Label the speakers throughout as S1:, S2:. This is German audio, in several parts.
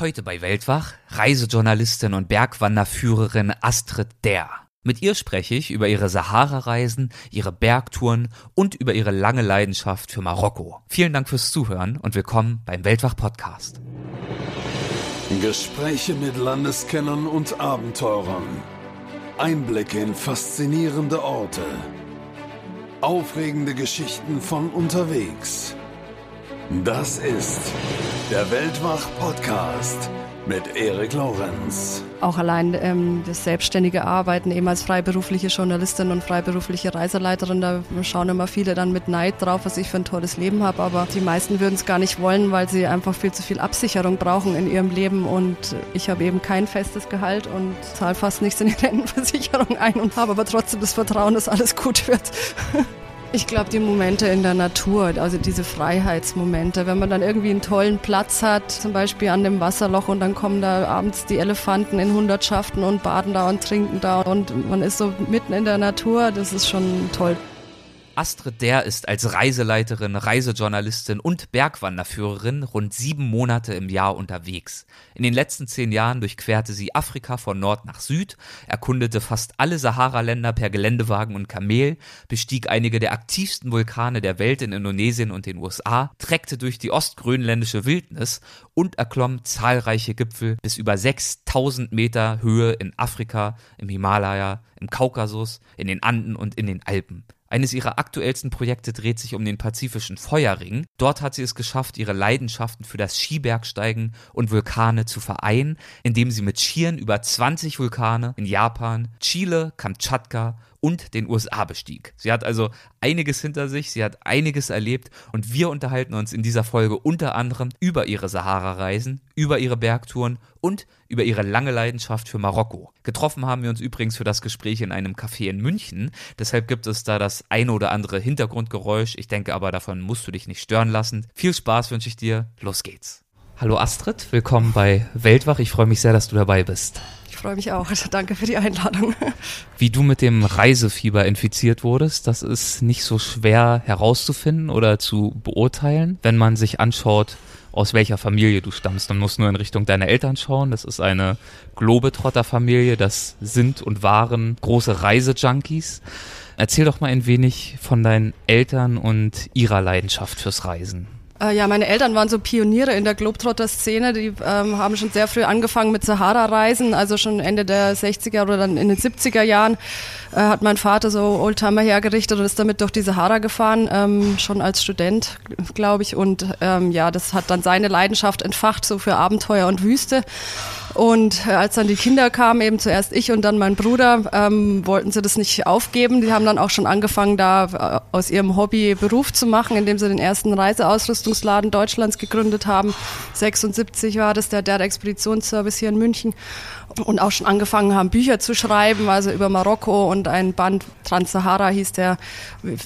S1: Heute bei Weltwach Reisejournalistin und Bergwanderführerin Astrid Der. Mit ihr spreche ich über ihre Sahara-Reisen, ihre Bergtouren und über ihre lange Leidenschaft für Marokko. Vielen Dank fürs Zuhören und willkommen beim Weltwach-Podcast.
S2: Gespräche mit Landeskennern und Abenteurern. Einblicke in faszinierende Orte. Aufregende Geschichten von unterwegs. Das ist der Weltwach-Podcast mit Erik Lorenz.
S3: Auch allein ähm, das selbstständige Arbeiten, eben als freiberufliche Journalistin und freiberufliche Reiseleiterin, da schauen immer viele dann mit Neid drauf, was ich für ein tolles Leben habe. Aber die meisten würden es gar nicht wollen, weil sie einfach viel zu viel Absicherung brauchen in ihrem Leben. Und ich habe eben kein festes Gehalt und zahle fast nichts in die Rentenversicherung ein und habe aber trotzdem das Vertrauen, dass alles gut wird. Ich glaube, die Momente in der Natur, also diese Freiheitsmomente, wenn man dann irgendwie einen tollen Platz hat, zum Beispiel an dem Wasserloch und dann kommen da abends die Elefanten in Hundertschaften und baden da und trinken da und man ist so mitten in der Natur, das ist schon toll.
S1: Astrid Der ist als Reiseleiterin, Reisejournalistin und Bergwanderführerin rund sieben Monate im Jahr unterwegs. In den letzten zehn Jahren durchquerte sie Afrika von Nord nach Süd, erkundete fast alle Sahara-Länder per Geländewagen und Kamel, bestieg einige der aktivsten Vulkane der Welt in Indonesien und den USA, treckte durch die ostgrönländische Wildnis und erklomm zahlreiche Gipfel bis über 6000 Meter Höhe in Afrika, im Himalaya, im Kaukasus, in den Anden und in den Alpen. Eines ihrer aktuellsten Projekte dreht sich um den pazifischen Feuerring. Dort hat sie es geschafft, ihre Leidenschaften für das Skibergsteigen und Vulkane zu vereinen, indem sie mit Skiern über 20 Vulkane in Japan, Chile, Kamtschatka und den USA bestieg. Sie hat also einiges hinter sich, sie hat einiges erlebt und wir unterhalten uns in dieser Folge unter anderem über ihre Sahara-Reisen, über ihre Bergtouren und über ihre lange Leidenschaft für Marokko. Getroffen haben wir uns übrigens für das Gespräch in einem Café in München, deshalb gibt es da das eine oder andere Hintergrundgeräusch. Ich denke aber, davon musst du dich nicht stören lassen. Viel Spaß wünsche ich dir. Los geht's. Hallo Astrid, willkommen bei Weltwach. Ich freue mich sehr, dass du dabei bist
S3: freue mich auch. Danke für die Einladung.
S1: Wie du mit dem Reisefieber infiziert wurdest, das ist nicht so schwer herauszufinden oder zu beurteilen, wenn man sich anschaut, aus welcher Familie du stammst. Man muss nur in Richtung deiner Eltern schauen. Das ist eine Globetrotter-Familie. Das sind und waren große Reisejunkies. Erzähl doch mal ein wenig von deinen Eltern und ihrer Leidenschaft fürs Reisen.
S3: Äh, ja, meine Eltern waren so Pioniere in der Globetrotter-Szene. Die ähm, haben schon sehr früh angefangen mit Sahara-Reisen, also schon Ende der 60er oder dann in den 70er Jahren äh, hat mein Vater so Oldtimer hergerichtet und ist damit durch die Sahara gefahren, ähm, schon als Student, glaube ich. Und ähm, ja, das hat dann seine Leidenschaft entfacht, so für Abenteuer und Wüste. Und äh, als dann die Kinder kamen, eben zuerst ich und dann mein Bruder, ähm, wollten sie das nicht aufgeben. Die haben dann auch schon angefangen, da äh, aus ihrem Hobby Beruf zu machen, indem sie den ersten Reiseausrüstungsladen Deutschlands gegründet haben. 76 war das der, der Expeditionsservice hier in München. Und auch schon angefangen haben, Bücher zu schreiben, also über Marokko und ein Band Trans-Sahara hieß der,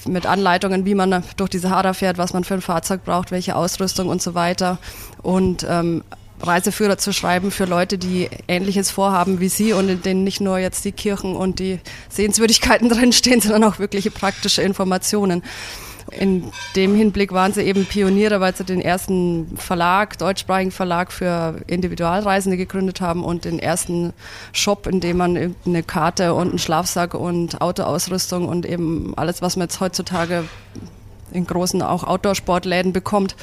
S3: mit Anleitungen, wie man durch die Sahara fährt, was man für ein Fahrzeug braucht, welche Ausrüstung und so weiter. Und ähm, Reiseführer zu schreiben für Leute, die Ähnliches vorhaben wie Sie und in denen nicht nur jetzt die Kirchen und die Sehenswürdigkeiten drinstehen, sondern auch wirkliche praktische Informationen. In dem Hinblick waren sie eben Pioniere, weil sie den ersten Verlag, deutschsprachigen Verlag für Individualreisende gegründet haben und den ersten Shop, in dem man eine Karte und einen Schlafsack und Autoausrüstung und eben alles, was man jetzt heutzutage in großen auch Outdoor-Sportläden bekommt.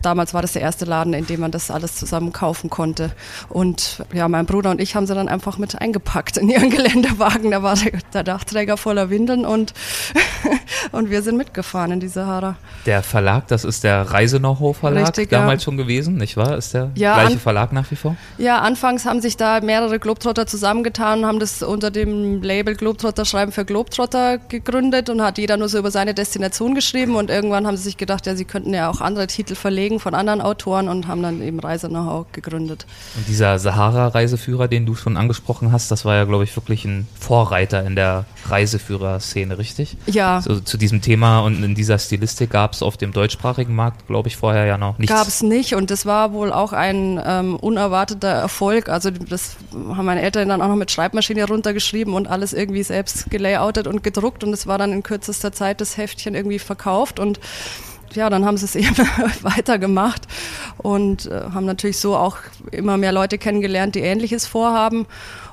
S3: Damals war das der erste Laden, in dem man das alles zusammen kaufen konnte. Und ja, mein Bruder und ich haben sie dann einfach mit eingepackt in ihren Geländewagen. Da war der Dachträger voller Windeln und, und wir sind mitgefahren in die Sahara.
S1: Der Verlag, das ist der Reise-Know-how-Verlag damals ja. schon gewesen, nicht wahr? Ist der ja, gleiche Verlag nach wie vor?
S3: Ja, anfangs haben sich da mehrere Globetrotter zusammengetan und haben das unter dem Label Globetrotter Schreiben für Globetrotter gegründet und hat jeder nur so über seine Destination geschrieben und irgendwann haben sie sich gedacht, ja, sie könnten ja auch andere Titel verlegen von anderen Autoren und haben dann eben Reise Know-how gegründet.
S1: Und dieser Sahara-Reiseführer, den du schon angesprochen hast, das war ja, glaube ich, wirklich ein Vorreiter in der Reiseführer-Szene, richtig?
S3: Ja.
S1: So, zu diesem Thema und in dieser Stilistik gab es auf dem deutschsprachigen Markt, glaube ich, vorher ja noch nichts.
S3: Gab es nicht und das war wohl auch ein ähm, unerwarteter Erfolg. Also das haben meine Eltern dann auch noch mit Schreibmaschine runtergeschrieben und alles irgendwie selbst gelayoutet und gedruckt und es war dann in kürzester Zeit das Heftchen irgendwie verkauft und ja, dann haben sie es eben weitergemacht und äh, haben natürlich so auch immer mehr Leute kennengelernt, die Ähnliches vorhaben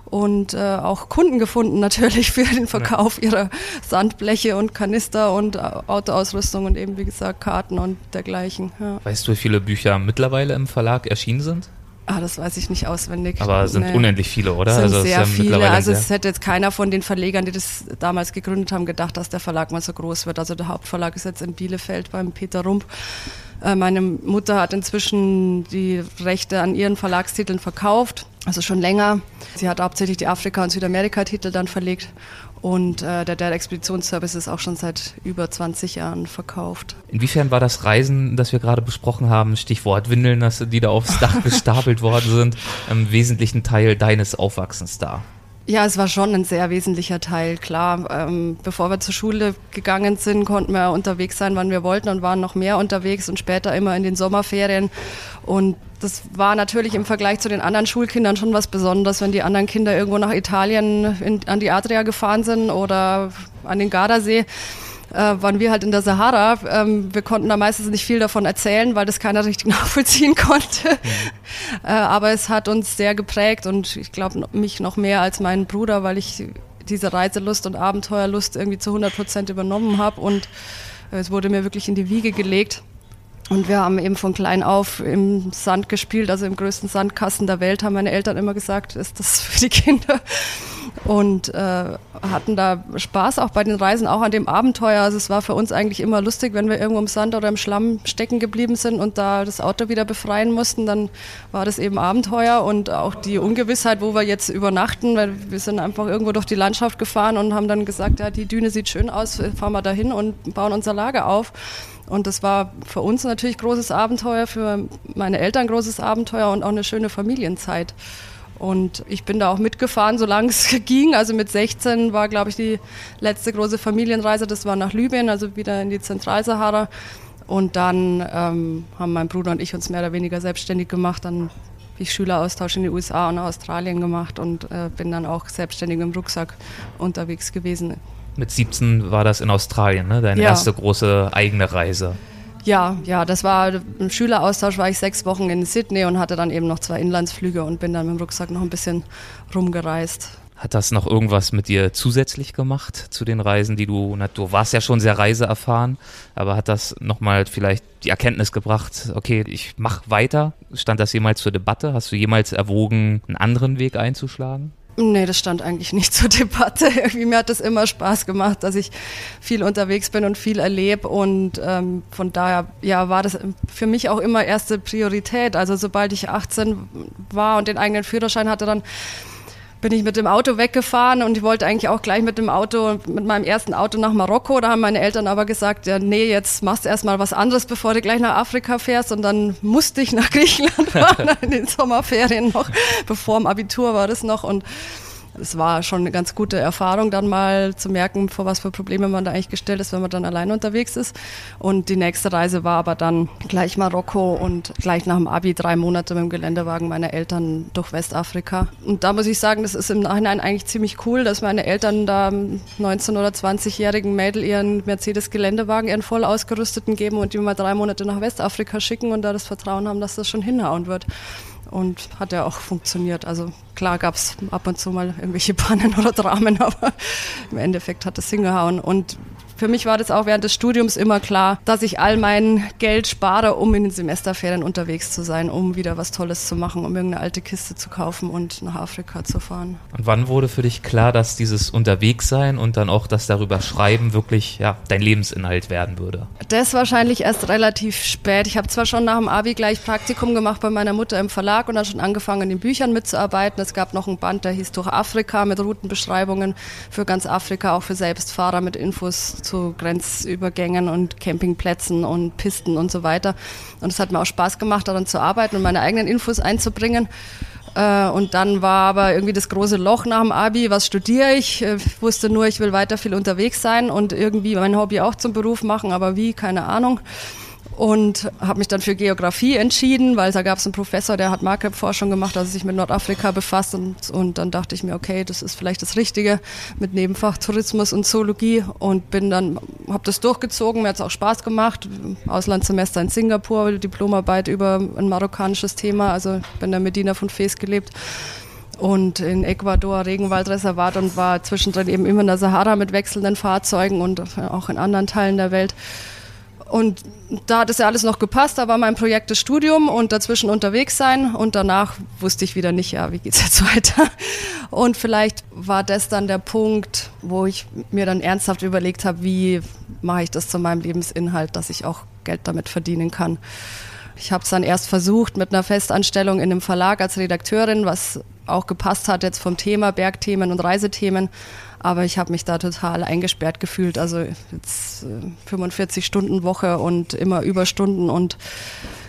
S3: und äh, auch Kunden gefunden natürlich für den Verkauf ihrer Sandbleche und Kanister und äh, Autoausrüstung und eben wie gesagt Karten und dergleichen.
S1: Ja. Weißt du, wie viele Bücher mittlerweile im Verlag erschienen sind?
S3: Ah, das weiß ich nicht auswendig.
S1: Aber es sind nee. unendlich viele, oder?
S3: Sind also sehr viele. Also es hätte jetzt keiner von den Verlegern, die das damals gegründet haben, gedacht, dass der Verlag mal so groß wird. Also der Hauptverlag ist jetzt in Bielefeld beim Peter Rump. Äh, meine Mutter hat inzwischen die Rechte an ihren Verlagstiteln verkauft, also schon länger. Sie hat hauptsächlich die Afrika- und Südamerika-Titel dann verlegt und äh, der Dell Expeditionsservice ist auch schon seit über 20 Jahren verkauft.
S1: Inwiefern war das Reisen, das wir gerade besprochen haben, Stichwort Windeln, die da aufs Dach gestapelt worden sind, im wesentlichen Teil deines Aufwachsens da?
S3: Ja, es war schon ein sehr wesentlicher Teil, klar. Ähm, bevor wir zur Schule gegangen sind, konnten wir unterwegs sein, wann wir wollten und waren noch mehr unterwegs und später immer in den Sommerferien. Und das war natürlich im Vergleich zu den anderen Schulkindern schon was Besonderes, wenn die anderen Kinder irgendwo nach Italien in, an die Adria gefahren sind oder an den Gardasee äh, waren wir halt in der Sahara. Ähm, wir konnten da meistens nicht viel davon erzählen, weil das keiner richtig nachvollziehen konnte. Mhm. Äh, aber es hat uns sehr geprägt und ich glaube mich noch mehr als meinen Bruder, weil ich diese Reiselust und Abenteuerlust irgendwie zu 100 Prozent übernommen habe und äh, es wurde mir wirklich in die Wiege gelegt. Und wir haben eben von klein auf im Sand gespielt, also im größten Sandkasten der Welt, haben meine Eltern immer gesagt, ist das für die Kinder und äh, hatten da Spaß auch bei den Reisen, auch an dem Abenteuer. Also es war für uns eigentlich immer lustig, wenn wir irgendwo im Sand oder im Schlamm stecken geblieben sind und da das Auto wieder befreien mussten, dann war das eben Abenteuer und auch die Ungewissheit, wo wir jetzt übernachten, weil wir sind einfach irgendwo durch die Landschaft gefahren und haben dann gesagt, ja, die Düne sieht schön aus, fahren wir da hin und bauen unser Lager auf. Und das war für uns natürlich großes Abenteuer, für meine Eltern großes Abenteuer und auch eine schöne Familienzeit. Und ich bin da auch mitgefahren, solange es ging. Also mit 16 war, glaube ich, die letzte große Familienreise. Das war nach Libyen, also wieder in die Zentralsahara. Und dann ähm, haben mein Bruder und ich uns mehr oder weniger selbstständig gemacht. Dann habe ich Schüleraustausch in den USA und Australien gemacht und äh, bin dann auch selbstständig mit dem Rucksack unterwegs gewesen.
S1: Mit 17 war das in Australien, ne? deine ja. erste große eigene Reise.
S3: Ja, ja, das war im Schüleraustausch, war ich sechs Wochen in Sydney und hatte dann eben noch zwei Inlandsflüge und bin dann mit dem Rucksack noch ein bisschen rumgereist.
S1: Hat das noch irgendwas mit dir zusätzlich gemacht zu den Reisen, die du, na, du warst ja schon sehr reiseerfahren, aber hat das nochmal vielleicht die Erkenntnis gebracht, okay, ich mach weiter? Stand das jemals zur Debatte? Hast du jemals erwogen, einen anderen Weg einzuschlagen?
S3: Nee, das stand eigentlich nicht zur Debatte. Irgendwie mir hat das immer Spaß gemacht, dass ich viel unterwegs bin und viel erlebe und ähm, von daher ja war das für mich auch immer erste Priorität. Also sobald ich 18 war und den eigenen Führerschein hatte, dann bin ich mit dem Auto weggefahren und ich wollte eigentlich auch gleich mit dem Auto, mit meinem ersten Auto nach Marokko. Da haben meine Eltern aber gesagt, ja, nee, jetzt machst du erstmal was anderes, bevor du gleich nach Afrika fährst. Und dann musste ich nach Griechenland fahren in den Sommerferien noch, bevor im Abitur war das noch. Und es war schon eine ganz gute Erfahrung, dann mal zu merken, vor was für Probleme man da eigentlich gestellt ist, wenn man dann allein unterwegs ist. Und die nächste Reise war aber dann gleich Marokko und gleich nach dem Abi drei Monate mit dem Geländewagen meiner Eltern durch Westafrika. Und da muss ich sagen, das ist im Nachhinein eigentlich ziemlich cool, dass meine Eltern da 19- oder 20-jährigen Mädel ihren Mercedes-Geländewagen, ihren voll ausgerüsteten geben und die mal drei Monate nach Westafrika schicken und da das Vertrauen haben, dass das schon hinhauen wird und hat ja auch funktioniert. Also klar gab es ab und zu mal irgendwelche Pannen oder Dramen, aber im Endeffekt hat es hingehauen. Und für mich war das auch während des Studiums immer klar, dass ich all mein Geld spare, um in den Semesterferien unterwegs zu sein, um wieder was Tolles zu machen, um irgendeine alte Kiste zu kaufen und nach Afrika zu fahren.
S1: Und wann wurde für dich klar, dass dieses Unterwegssein und dann auch das darüber Schreiben wirklich ja, dein Lebensinhalt werden würde?
S3: Das wahrscheinlich erst relativ spät. Ich habe zwar schon nach dem Abi gleich Praktikum gemacht bei meiner Mutter im Verlag und dann schon angefangen, in den Büchern mitzuarbeiten. Es gab noch ein Band, der hieß Durch Afrika mit Routenbeschreibungen für ganz Afrika, auch für Selbstfahrer mit Infos zu Grenzübergängen und Campingplätzen und Pisten und so weiter. Und es hat mir auch Spaß gemacht, daran zu arbeiten und meine eigenen Infos einzubringen. Äh, und dann war aber irgendwie das große Loch nach dem Abi, was studiere ich? Äh, ich wusste nur, ich will weiter viel unterwegs sein und irgendwie mein Hobby auch zum Beruf machen, aber wie, keine Ahnung. Und habe mich dann für Geografie entschieden, weil da gab es einen Professor, der hat Maghreb-Forschung gemacht, also sich mit Nordafrika befasst und, und dann dachte ich mir, okay, das ist vielleicht das Richtige mit Nebenfach Tourismus und Zoologie und bin dann, habe das durchgezogen, mir hat es auch Spaß gemacht, Auslandssemester in Singapur, Diplomarbeit über ein marokkanisches Thema, also bin in der Medina von Fes gelebt und in Ecuador Regenwaldreservat und war zwischendrin eben immer in der Sahara mit wechselnden Fahrzeugen und auch in anderen Teilen der Welt. Und da hat es ja alles noch gepasst, da war mein Projekt das Studium und dazwischen unterwegs sein und danach wusste ich wieder nicht, ja, wie geht's jetzt weiter? Und vielleicht war das dann der Punkt, wo ich mir dann ernsthaft überlegt habe, wie mache ich das zu meinem Lebensinhalt, dass ich auch Geld damit verdienen kann. Ich habe es dann erst versucht mit einer Festanstellung in einem Verlag als Redakteurin, was auch gepasst hat jetzt vom Thema Bergthemen und Reisethemen. Aber ich habe mich da total eingesperrt gefühlt. Also jetzt 45 äh, Stunden Woche und immer Überstunden und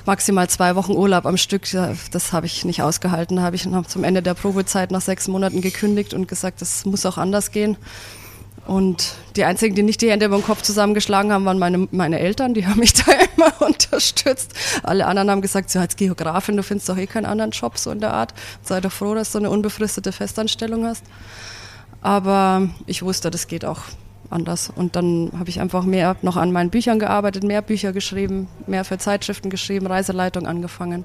S3: maximal zwei Wochen Urlaub am Stück. Das habe ich nicht ausgehalten. Da habe ich zum Ende der Probezeit nach sechs Monaten gekündigt und gesagt, das muss auch anders gehen. Und die einzigen, die nicht die Hände über den Kopf zusammengeschlagen haben, waren meine, meine Eltern. Die haben mich da immer unterstützt. Alle anderen haben gesagt, so als Geografin, du findest doch eh keinen anderen Job so in der Art. Sei doch froh, dass du eine unbefristete Festanstellung hast. Aber ich wusste, das geht auch anders. Und dann habe ich einfach mehr noch an meinen Büchern gearbeitet, mehr Bücher geschrieben, mehr für Zeitschriften geschrieben, Reiseleitung angefangen.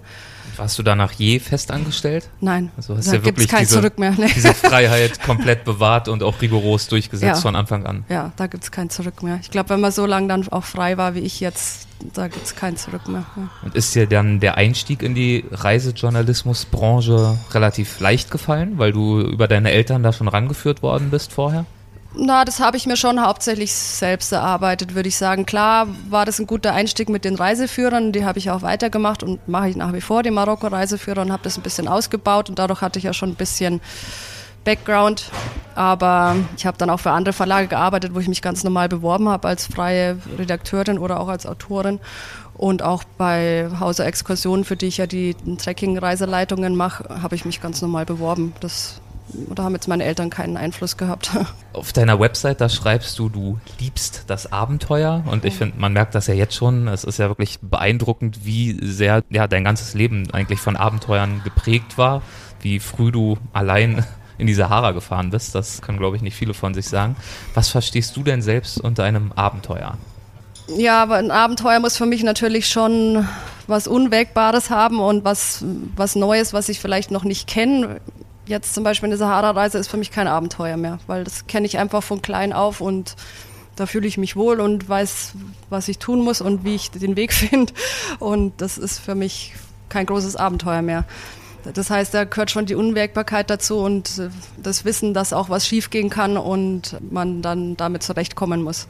S1: Warst du danach je fest angestellt?
S3: Nein.
S1: Also hast da ja wirklich kein diese, Zurück mehr. Nee. diese Freiheit komplett bewahrt und auch rigoros durchgesetzt ja. von Anfang an.
S3: Ja, da gibt es kein Zurück mehr. Ich glaube, wenn man so lange dann auch frei war wie ich jetzt, da gibt es kein Zurück mehr. Ja.
S1: Und ist dir dann der Einstieg in die Reisejournalismusbranche relativ leicht gefallen, weil du über deine Eltern da schon rangeführt worden bist vorher?
S3: Na, das habe ich mir schon hauptsächlich selbst erarbeitet, würde ich sagen. Klar war das ein guter Einstieg mit den Reiseführern, die habe ich auch weitergemacht und mache ich nach wie vor, die Marokko-Reiseführer und habe das ein bisschen ausgebaut und dadurch hatte ich ja schon ein bisschen Background. Aber ich habe dann auch für andere Verlage gearbeitet, wo ich mich ganz normal beworben habe als freie Redakteurin oder auch als Autorin. Und auch bei Hauser Exkursionen, für die ich ja die Trekking-Reiseleitungen mache, habe ich mich ganz normal beworben. Das oder haben jetzt meine Eltern keinen Einfluss gehabt.
S1: Auf deiner Website, da schreibst du, du liebst das Abenteuer und ich finde, man merkt das ja jetzt schon. Es ist ja wirklich beeindruckend, wie sehr ja, dein ganzes Leben eigentlich von Abenteuern geprägt war, wie früh du allein in die Sahara gefahren bist. Das können, glaube ich, nicht viele von sich sagen. Was verstehst du denn selbst unter einem Abenteuer?
S3: Ja, aber ein Abenteuer muss für mich natürlich schon was Unwägbares haben und was, was Neues, was ich vielleicht noch nicht kenne jetzt zum Beispiel eine Sahara-Reise ist für mich kein Abenteuer mehr, weil das kenne ich einfach von klein auf und da fühle ich mich wohl und weiß, was ich tun muss und wie ich den Weg finde. Und das ist für mich kein großes Abenteuer mehr. Das heißt, da gehört schon die Unwägbarkeit dazu und das Wissen, dass auch was schiefgehen kann und man dann damit zurechtkommen muss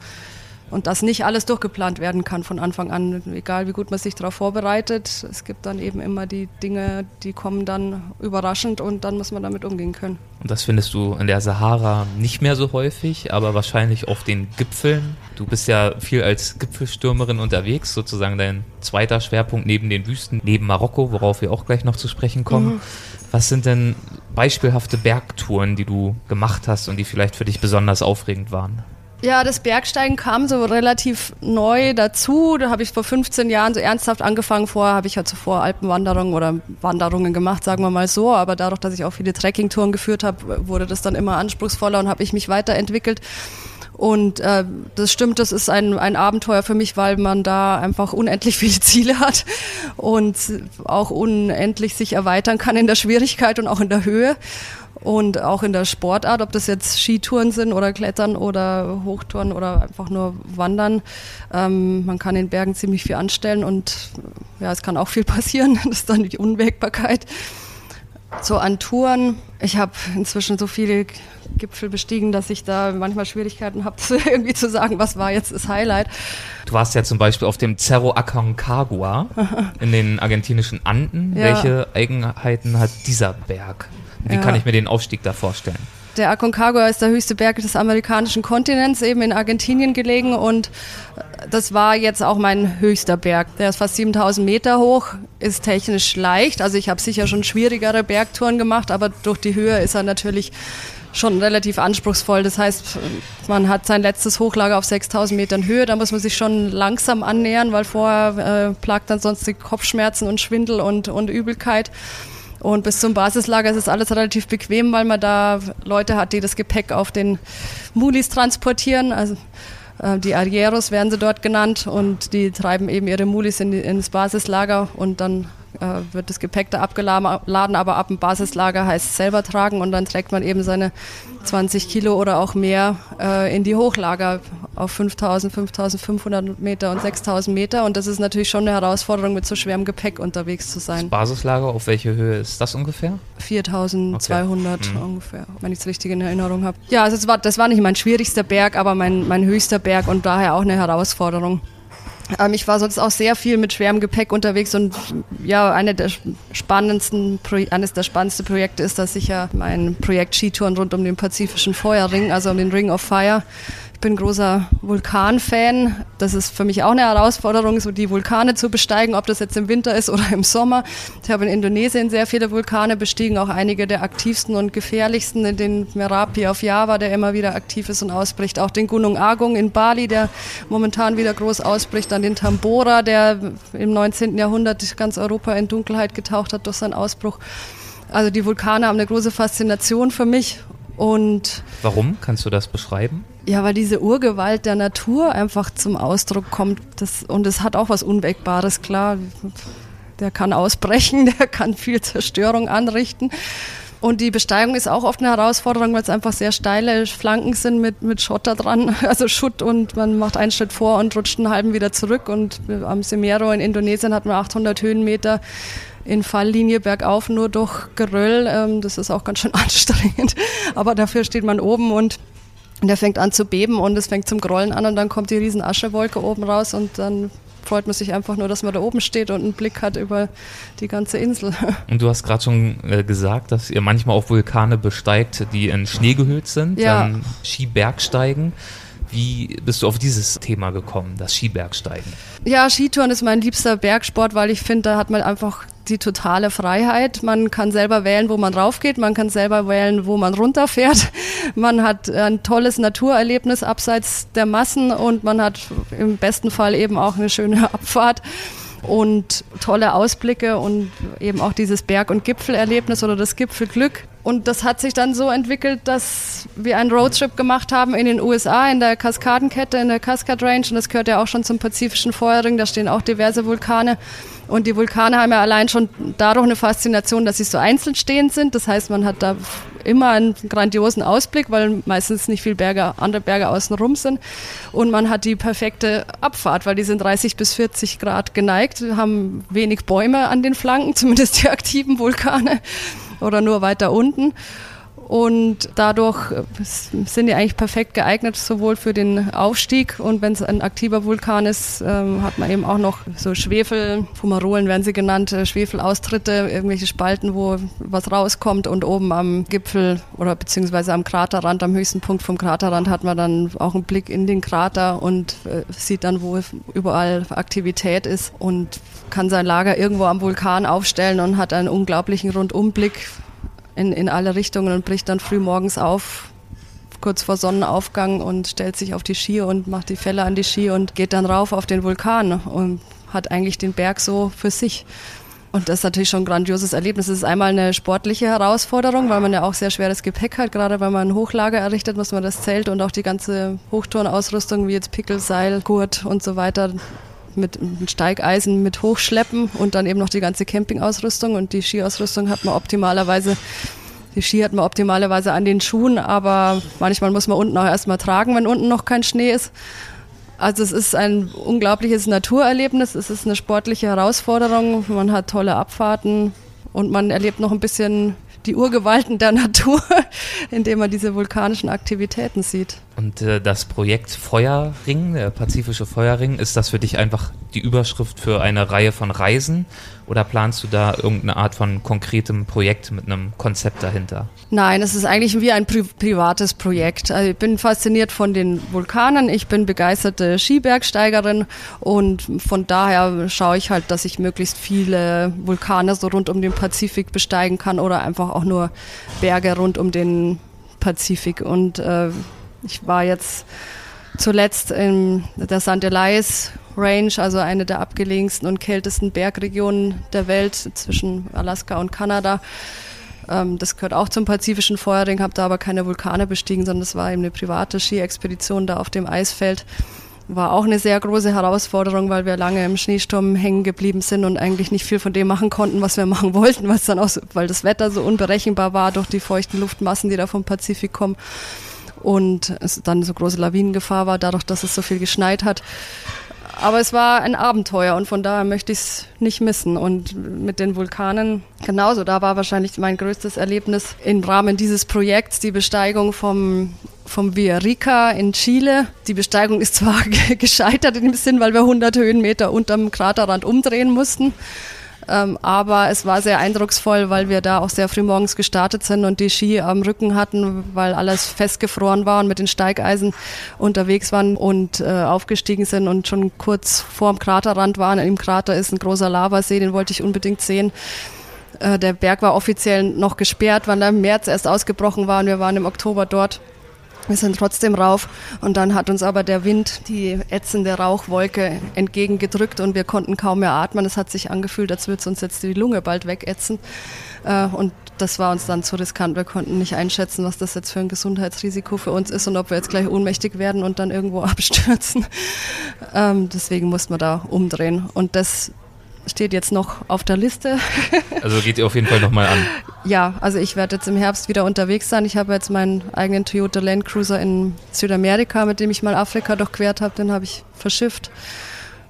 S3: und dass nicht alles durchgeplant werden kann von Anfang an, egal wie gut man sich darauf vorbereitet. Es gibt dann eben immer die Dinge, die kommen dann überraschend und dann muss man damit umgehen können.
S1: Und das findest du in der Sahara nicht mehr so häufig, aber wahrscheinlich auf den Gipfeln. Du bist ja viel als Gipfelstürmerin unterwegs, sozusagen dein zweiter Schwerpunkt neben den Wüsten, neben Marokko, worauf wir auch gleich noch zu sprechen kommen. Mhm. Was sind denn beispielhafte Bergtouren, die du gemacht hast und die vielleicht für dich besonders aufregend waren?
S3: Ja, das Bergsteigen kam so relativ neu dazu. Da habe ich vor 15 Jahren so ernsthaft angefangen. Vorher habe ich ja zuvor Alpenwanderungen oder Wanderungen gemacht, sagen wir mal so. Aber dadurch, dass ich auch viele Trekkingtouren geführt habe, wurde das dann immer anspruchsvoller und habe ich mich weiterentwickelt. Und äh, das stimmt, das ist ein, ein Abenteuer für mich, weil man da einfach unendlich viele Ziele hat und auch unendlich sich erweitern kann in der Schwierigkeit und auch in der Höhe und auch in der Sportart, ob das jetzt Skitouren sind oder Klettern oder Hochtouren oder einfach nur Wandern. Ähm, man kann in Bergen ziemlich viel anstellen und ja, es kann auch viel passieren. Das ist dann die Unwägbarkeit. So an Touren. Ich habe inzwischen so viele Gipfel bestiegen, dass ich da manchmal Schwierigkeiten habe, irgendwie zu sagen, was war jetzt das Highlight.
S1: Du warst ja zum Beispiel auf dem Cerro Aconcagua in den argentinischen Anden. Ja. Welche Eigenheiten hat dieser Berg? Wie ja. kann ich mir den Aufstieg da vorstellen?
S3: Der Aconcagua ist der höchste Berg des amerikanischen Kontinents, eben in Argentinien gelegen und das war jetzt auch mein höchster Berg. Der ist fast 7000 Meter hoch, ist technisch leicht. Also ich habe sicher schon schwierigere Bergtouren gemacht, aber durch die Höhe ist er natürlich schon relativ anspruchsvoll. Das heißt, man hat sein letztes Hochlager auf 6000 Metern Höhe. Da muss man sich schon langsam annähern, weil vorher äh, plagt dann sonst die Kopfschmerzen und Schwindel und, und Übelkeit. Und bis zum Basislager ist es alles relativ bequem, weil man da Leute hat, die das Gepäck auf den Mulis transportieren. Also äh, die Arrieros werden sie dort genannt und die treiben eben ihre Mulis in ins Basislager und dann äh, wird das Gepäck da abgeladen, aber ab dem Basislager heißt es selber tragen und dann trägt man eben seine 20 Kilo oder auch mehr äh, in die Hochlager auf 5000, 5500 Meter und 6000 Meter und das ist natürlich schon eine Herausforderung, mit so schwerem Gepäck unterwegs zu sein.
S1: Das Basislager, auf welche Höhe ist das ungefähr?
S3: 4200 okay. mhm. ungefähr, wenn ich es richtig in Erinnerung habe. Ja, also das war, das war nicht mein schwierigster Berg, aber mein, mein höchster Berg und daher auch eine Herausforderung. Ähm, ich war sonst auch sehr viel mit schwerem Gepäck unterwegs und ja, eine der spannendsten, eines der spannendsten Projekte ist, dass ich ja mein Projekt Skitouren rund um den Pazifischen Feuerring, also um den Ring of Fire, ich bin großer Vulkanfan. Das ist für mich auch eine Herausforderung, so die Vulkane zu besteigen, ob das jetzt im Winter ist oder im Sommer. Ich habe in Indonesien sehr viele Vulkane bestiegen, auch einige der aktivsten und gefährlichsten, den Merapi auf Java, der immer wieder aktiv ist und ausbricht, auch den Gunung Agung in Bali, der momentan wieder groß ausbricht, dann den Tambora, der im 19. Jahrhundert ganz Europa in Dunkelheit getaucht hat durch seinen Ausbruch. Also die Vulkane haben eine große Faszination für mich und
S1: Warum? Kannst du das beschreiben?
S3: Ja, weil diese Urgewalt der Natur einfach zum Ausdruck kommt. Das, und es hat auch was Unwägbares, klar. Der kann ausbrechen, der kann viel Zerstörung anrichten. Und die Besteigung ist auch oft eine Herausforderung, weil es einfach sehr steile Flanken sind mit, mit Schotter dran, also Schutt und man macht einen Schritt vor und rutscht einen halben wieder zurück. Und am Semero in Indonesien hat man 800 Höhenmeter in Falllinie bergauf nur durch Geröll. Ähm, das ist auch ganz schön anstrengend. Aber dafür steht man oben und der fängt an zu beben und es fängt zum Grollen an und dann kommt die riesen Aschewolke oben raus und dann freut man sich einfach nur, dass man da oben steht und einen Blick hat über die ganze Insel.
S1: Und du hast gerade schon äh, gesagt, dass ihr manchmal auch Vulkane besteigt, die in Schnee gehüllt sind, ja. dann Skibergsteigen. Wie bist du auf dieses Thema gekommen, das Skibergsteigen?
S3: Ja, Skitouren ist mein liebster Bergsport, weil ich finde, da hat man einfach die totale Freiheit. Man kann selber wählen, wo man raufgeht, man kann selber wählen, wo man runterfährt. Man hat ein tolles Naturerlebnis abseits der Massen und man hat im besten Fall eben auch eine schöne Abfahrt und tolle Ausblicke und eben auch dieses Berg- und Gipfelerlebnis oder das Gipfelglück. Und das hat sich dann so entwickelt, dass wir einen Roadtrip gemacht haben in den USA, in der Kaskadenkette, in der Cascade Range. Und das gehört ja auch schon zum Pazifischen Feuerring. Da stehen auch diverse Vulkane. Und die Vulkane haben ja allein schon dadurch eine Faszination, dass sie so einzeln stehend sind. Das heißt, man hat da immer einen grandiosen Ausblick, weil meistens nicht viel Berge, andere Berge außenrum sind. Und man hat die perfekte Abfahrt, weil die sind 30 bis 40 Grad geneigt, haben wenig Bäume an den Flanken, zumindest die aktiven Vulkane oder nur weiter unten. Und dadurch sind die eigentlich perfekt geeignet, sowohl für den Aufstieg und wenn es ein aktiver Vulkan ist, ähm, hat man eben auch noch so Schwefel, Fumarolen werden sie genannt, äh, Schwefelaustritte, irgendwelche Spalten, wo was rauskommt und oben am Gipfel oder beziehungsweise am Kraterrand, am höchsten Punkt vom Kraterrand hat man dann auch einen Blick in den Krater und äh, sieht dann, wo überall Aktivität ist und kann sein Lager irgendwo am Vulkan aufstellen und hat einen unglaublichen Rundumblick in, in alle Richtungen und bricht dann früh morgens auf, kurz vor Sonnenaufgang und stellt sich auf die Ski und macht die Fälle an die Ski und geht dann rauf auf den Vulkan und hat eigentlich den Berg so für sich. Und das ist natürlich schon ein grandioses Erlebnis. Es ist einmal eine sportliche Herausforderung, weil man ja auch sehr schweres Gepäck hat. Gerade wenn man ein Hochlager errichtet, muss man das Zelt und auch die ganze Hochturnausrüstung wie jetzt Pickel, Seil, Gurt und so weiter mit, mit Steigeisen mit hochschleppen und dann eben noch die ganze Campingausrüstung. Und die Skiausrüstung hat man optimalerweise die Ski hat man optimalerweise an den Schuhen, aber manchmal muss man unten auch erstmal tragen, wenn unten noch kein Schnee ist. Also es ist ein unglaubliches Naturerlebnis, es ist eine sportliche Herausforderung, man hat tolle Abfahrten und man erlebt noch ein bisschen die Urgewalten der Natur, indem man diese vulkanischen Aktivitäten sieht.
S1: Und äh, das Projekt Feuerring, der Pazifische Feuerring, ist das für dich einfach die Überschrift für eine Reihe von Reisen oder planst du da irgendeine Art von konkretem Projekt mit einem Konzept dahinter?
S3: Nein, es ist eigentlich wie ein pri privates Projekt. Also ich bin fasziniert von den Vulkanen, ich bin begeisterte Skibergsteigerin und von daher schaue ich halt, dass ich möglichst viele Vulkane so rund um den Pazifik besteigen kann oder einfach auch nur Berge rund um den Pazifik und äh, ich war jetzt zuletzt in der St. Elias Range, also eine der abgelegensten und kältesten Bergregionen der Welt zwischen Alaska und Kanada. Ähm, das gehört auch zum Pazifischen Feuerring, habe da aber keine Vulkane bestiegen, sondern es war eben eine private Ski-Expedition da auf dem Eisfeld. War auch eine sehr große Herausforderung, weil wir lange im Schneesturm hängen geblieben sind und eigentlich nicht viel von dem machen konnten, was wir machen wollten, was dann auch, weil das Wetter so unberechenbar war durch die feuchten Luftmassen, die da vom Pazifik kommen und es dann so große Lawinengefahr war, dadurch, dass es so viel geschneit hat. Aber es war ein Abenteuer und von daher möchte ich es nicht missen. Und mit den Vulkanen genauso. Da war wahrscheinlich mein größtes Erlebnis im Rahmen dieses Projekts die Besteigung vom vom Villarrica in Chile. Die Besteigung ist zwar gescheitert in dem Sinn, weil wir 100 Höhenmeter unterm Kraterrand umdrehen mussten. Ähm, aber es war sehr eindrucksvoll, weil wir da auch sehr früh morgens gestartet sind und die Ski am Rücken hatten, weil alles festgefroren war und mit den Steigeisen unterwegs waren und äh, aufgestiegen sind und schon kurz vorm Kraterrand waren. Im Krater ist ein großer Lavasee, den wollte ich unbedingt sehen. Äh, der Berg war offiziell noch gesperrt, weil er im März erst ausgebrochen war und wir waren im Oktober dort. Wir sind trotzdem rauf und dann hat uns aber der Wind die ätzende Rauchwolke entgegengedrückt und wir konnten kaum mehr atmen. Es hat sich angefühlt, als würde es uns jetzt die Lunge bald wegätzen. Äh, und das war uns dann zu riskant. Wir konnten nicht einschätzen, was das jetzt für ein Gesundheitsrisiko für uns ist und ob wir jetzt gleich ohnmächtig werden und dann irgendwo abstürzen. Ähm, deswegen mussten wir da umdrehen. Und das steht jetzt noch auf der Liste.
S1: Also geht ihr auf jeden Fall nochmal an.
S3: Ja, also ich werde jetzt im Herbst wieder unterwegs sein. Ich habe jetzt meinen eigenen Toyota Land Cruiser in Südamerika, mit dem ich mal Afrika durchquert habe, den habe ich verschifft.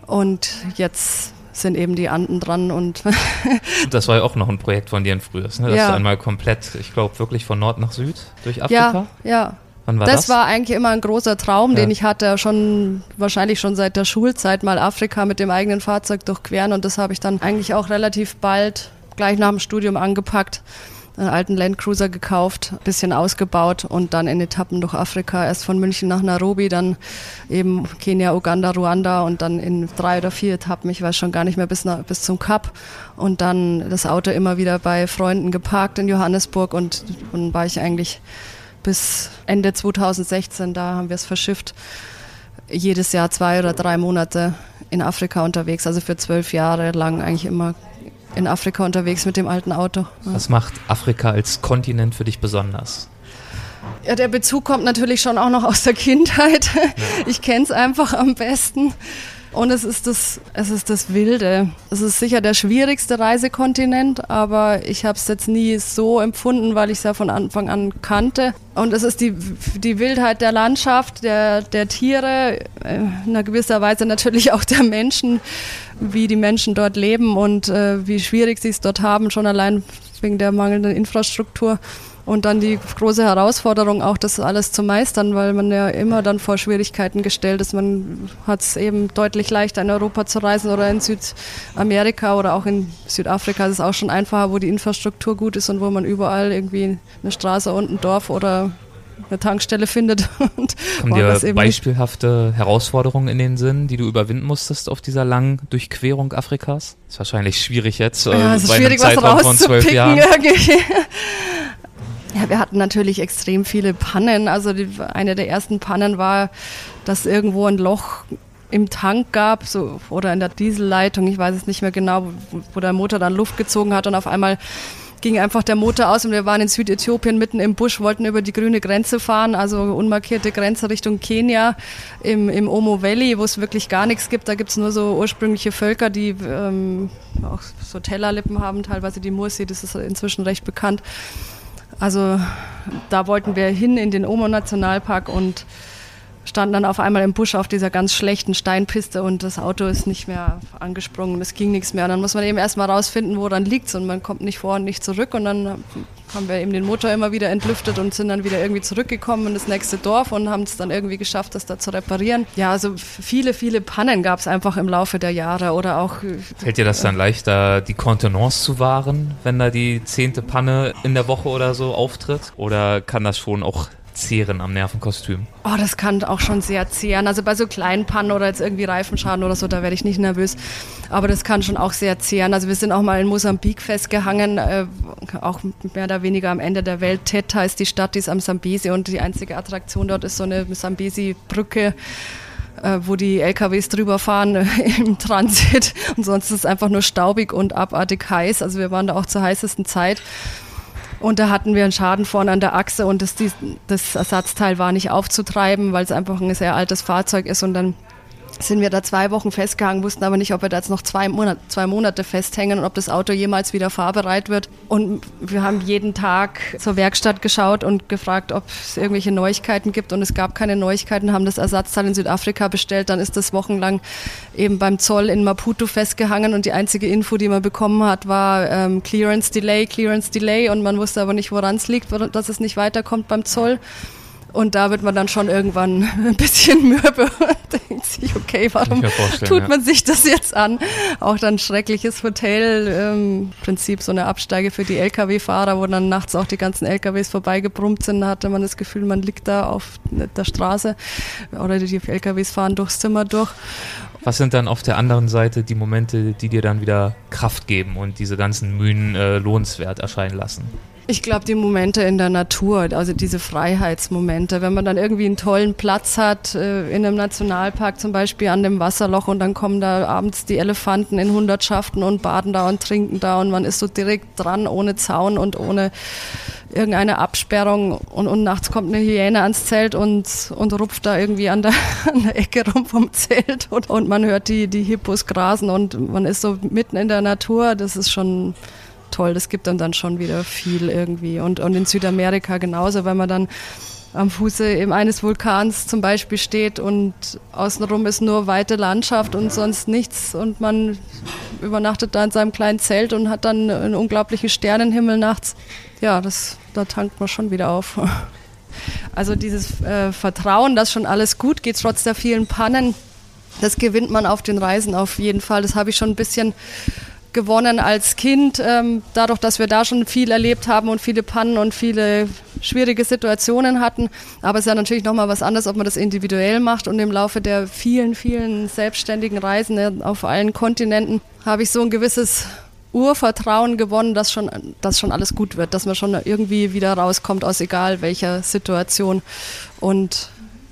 S3: Und jetzt sind eben die Anden dran und
S1: das war ja auch noch ein Projekt von dir in frühes, ne? Dass ja. du einmal komplett, ich glaube wirklich von Nord nach Süd durch Afrika.
S3: Ja, ja. Wann war das, das war eigentlich immer ein großer Traum, ja. den ich hatte, schon wahrscheinlich schon seit der Schulzeit mal Afrika mit dem eigenen Fahrzeug durchqueren und das habe ich dann eigentlich auch relativ bald gleich nach dem Studium angepackt einen alten Landcruiser gekauft, bisschen ausgebaut und dann in Etappen durch Afrika, erst von München nach Nairobi, dann eben Kenia, Uganda, Ruanda und dann in drei oder vier Etappen, ich weiß schon gar nicht mehr, bis, nach, bis zum Kap und dann das Auto immer wieder bei Freunden geparkt in Johannesburg und dann war ich eigentlich bis Ende 2016, da haben wir es verschifft, jedes Jahr zwei oder drei Monate in Afrika unterwegs, also für zwölf Jahre lang eigentlich immer in Afrika unterwegs mit dem alten Auto.
S1: Ja. Was macht Afrika als Kontinent für dich besonders?
S3: Ja, der Bezug kommt natürlich schon auch noch aus der Kindheit. Ich kenne es einfach am besten. Und es ist das, es ist das Wilde. Es ist sicher der schwierigste Reisekontinent, aber ich habe es jetzt nie so empfunden, weil ich es ja von Anfang an kannte. Und es ist die, die Wildheit der Landschaft, der, der Tiere, äh, in einer gewisser Weise natürlich auch der Menschen, wie die Menschen dort leben und äh, wie schwierig sie es dort haben, schon allein wegen der mangelnden Infrastruktur. Und dann die große Herausforderung auch, das alles zu meistern, weil man ja immer dann vor Schwierigkeiten gestellt ist. Man hat es eben deutlich leichter in Europa zu reisen oder in Südamerika oder auch in Südafrika ist es auch schon einfacher, wo die Infrastruktur gut ist und wo man überall irgendwie eine Straße und ein Dorf oder eine Tankstelle findet. Und
S1: Kommen dir beispielhafte Herausforderungen in den Sinn, die du überwinden musstest auf dieser langen Durchquerung Afrikas? Ist wahrscheinlich schwierig jetzt.
S3: Ja, äh, es ist schwierig, was rauszupicken. Ja, wir hatten natürlich extrem viele Pannen. Also die, eine der ersten Pannen war, dass irgendwo ein Loch im Tank gab so, oder in der Dieselleitung, ich weiß es nicht mehr genau, wo, der Motor dann Luft gezogen hat und auf einmal ging einfach der Motor aus und wir waren in Südäthiopien mitten im Busch, wollten über die grüne Grenze fahren, also unmarkierte Grenze Richtung Kenia im, im Omo Valley, wo es wirklich gar nichts gibt. Da gibt es nur so ursprüngliche Völker, die ähm, auch so Tellerlippen haben, teilweise die Mursi, das ist inzwischen recht bekannt. Also da wollten wir hin in den Omo-Nationalpark und standen dann auf einmal im Busch auf dieser ganz schlechten Steinpiste und das Auto ist nicht mehr angesprungen, es ging nichts mehr. Und dann muss man eben erstmal rausfinden, wo dann liegt und man kommt nicht vor und nicht zurück und dann haben wir eben den Motor immer wieder entlüftet und sind dann wieder irgendwie zurückgekommen in das nächste Dorf und haben es dann irgendwie geschafft, das da zu reparieren. Ja, also viele, viele Pannen gab es einfach im Laufe der Jahre oder auch.
S1: Fällt dir das dann leichter, die Kontenance zu wahren, wenn da die zehnte Panne in der Woche oder so auftritt? Oder kann das schon auch zehren am Nervenkostüm?
S3: Oh, das kann auch schon sehr zehren. Also bei so kleinen Pannen oder jetzt irgendwie Reifenschaden oder so, da werde ich nicht nervös. Aber das kann schon auch sehr zehren. Also wir sind auch mal in Mosambik festgehangen, äh, auch mehr oder weniger am Ende der Welt. Teta ist die Stadt, die ist am Sambesi und die einzige Attraktion dort ist so eine Sambesi-Brücke äh, wo die LKWs drüber fahren äh, im Transit. Und sonst ist es einfach nur staubig und abartig heiß. Also wir waren da auch zur heißesten Zeit. Und da hatten wir einen Schaden vorne an der Achse und das, das Ersatzteil war nicht aufzutreiben, weil es einfach ein sehr altes Fahrzeug ist und dann sind wir da zwei Wochen festgehangen, wussten aber nicht, ob wir da jetzt noch zwei Monate, zwei Monate festhängen und ob das Auto jemals wieder fahrbereit wird. Und wir haben jeden Tag zur Werkstatt geschaut und gefragt, ob es irgendwelche Neuigkeiten gibt. Und es gab keine Neuigkeiten, haben das Ersatzteil in Südafrika bestellt. Dann ist das wochenlang eben beim Zoll in Maputo festgehangen und die einzige Info, die man bekommen hat, war ähm, Clearance Delay, Clearance Delay. Und man wusste aber nicht, woran es liegt, dass es nicht weiterkommt beim Zoll. Und da wird man dann schon irgendwann ein bisschen mürbe und denkt sich, okay, warum tut man sich das jetzt an? Auch dann schreckliches Hotel, ähm, Prinzip so eine Absteige für die Lkw-Fahrer, wo dann nachts auch die ganzen Lkws vorbeigebrummt sind. Da hatte man das Gefühl, man liegt da auf der Straße oder die Lkws fahren durchs Zimmer durch.
S1: Was sind dann auf der anderen Seite die Momente, die dir dann wieder Kraft geben und diese ganzen Mühen äh, lohnenswert erscheinen lassen?
S3: Ich glaube, die Momente in der Natur, also diese Freiheitsmomente, wenn man dann irgendwie einen tollen Platz hat, äh, in einem Nationalpark zum Beispiel an dem Wasserloch und dann kommen da abends die Elefanten in Hundertschaften und baden da und trinken da und man ist so direkt dran, ohne Zaun und ohne irgendeine Absperrung und, und nachts kommt eine Hyäne ans Zelt und, und rupft da irgendwie an der, an der Ecke rum vom Zelt und, und man hört die, die Hippos grasen und man ist so mitten in der Natur, das ist schon toll. Das gibt dann dann schon wieder viel irgendwie. Und, und in Südamerika genauso, wenn man dann am Fuße eben eines Vulkans zum Beispiel steht und außenrum ist nur weite Landschaft und sonst nichts und man übernachtet da in seinem kleinen Zelt und hat dann einen unglaublichen Sternenhimmel nachts. Ja, das, da tankt man schon wieder auf. Also dieses äh, Vertrauen, dass schon alles gut geht, trotz der vielen Pannen, das gewinnt man auf den Reisen auf jeden Fall. Das habe ich schon ein bisschen gewonnen als Kind, ähm, dadurch, dass wir da schon viel erlebt haben und viele Pannen und viele schwierige Situationen hatten. Aber es ist ja natürlich nochmal was anderes, ob man das individuell macht. Und im Laufe der vielen, vielen selbstständigen Reisen auf allen Kontinenten habe ich so ein gewisses Urvertrauen gewonnen, dass schon, dass schon alles gut wird, dass man schon irgendwie wieder rauskommt aus egal welcher Situation. Und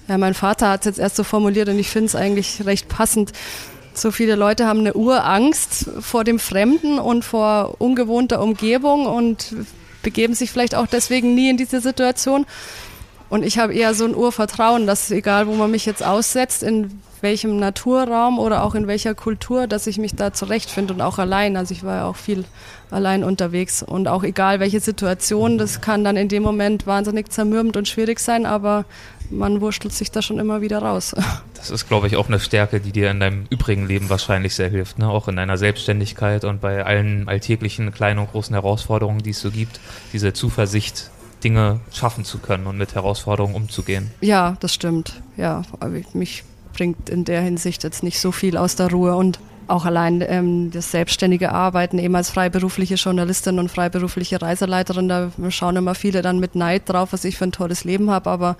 S3: ja, mein Vater hat es jetzt erst so formuliert und ich finde es eigentlich recht passend. So viele Leute haben eine Urangst vor dem Fremden und vor ungewohnter Umgebung und begeben sich vielleicht auch deswegen nie in diese Situation. Und ich habe eher so ein Urvertrauen, dass egal, wo man mich jetzt aussetzt, in welchem Naturraum oder auch in welcher Kultur, dass ich mich da zurechtfinde und auch allein. Also ich war ja auch viel allein unterwegs und auch egal welche Situation, das kann dann in dem Moment wahnsinnig zermürbend und schwierig sein, aber man wurstelt sich da schon immer wieder raus.
S1: Das ist, glaube ich, auch eine Stärke, die dir in deinem übrigen Leben wahrscheinlich sehr hilft, ne? auch in deiner Selbstständigkeit und bei allen alltäglichen kleinen und großen Herausforderungen, die es so gibt, diese Zuversicht, Dinge schaffen zu können und mit Herausforderungen umzugehen.
S3: Ja, das stimmt. Ja, mich bringt in der Hinsicht jetzt nicht so viel aus der Ruhe und auch allein ähm, das selbstständige Arbeiten, eben als freiberufliche Journalistin und freiberufliche Reiseleiterin, da schauen immer viele dann mit Neid drauf, was ich für ein tolles Leben habe, aber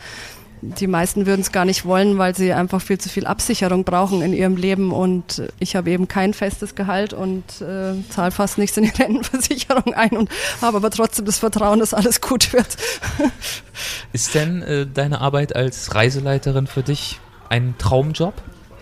S3: die meisten würden es gar nicht wollen, weil sie einfach viel zu viel Absicherung brauchen in ihrem Leben. Und ich habe eben kein festes Gehalt und äh, zahle fast nichts in die Rentenversicherung ein und habe aber trotzdem das Vertrauen, dass alles gut wird.
S1: Ist denn äh, deine Arbeit als Reiseleiterin für dich ein Traumjob?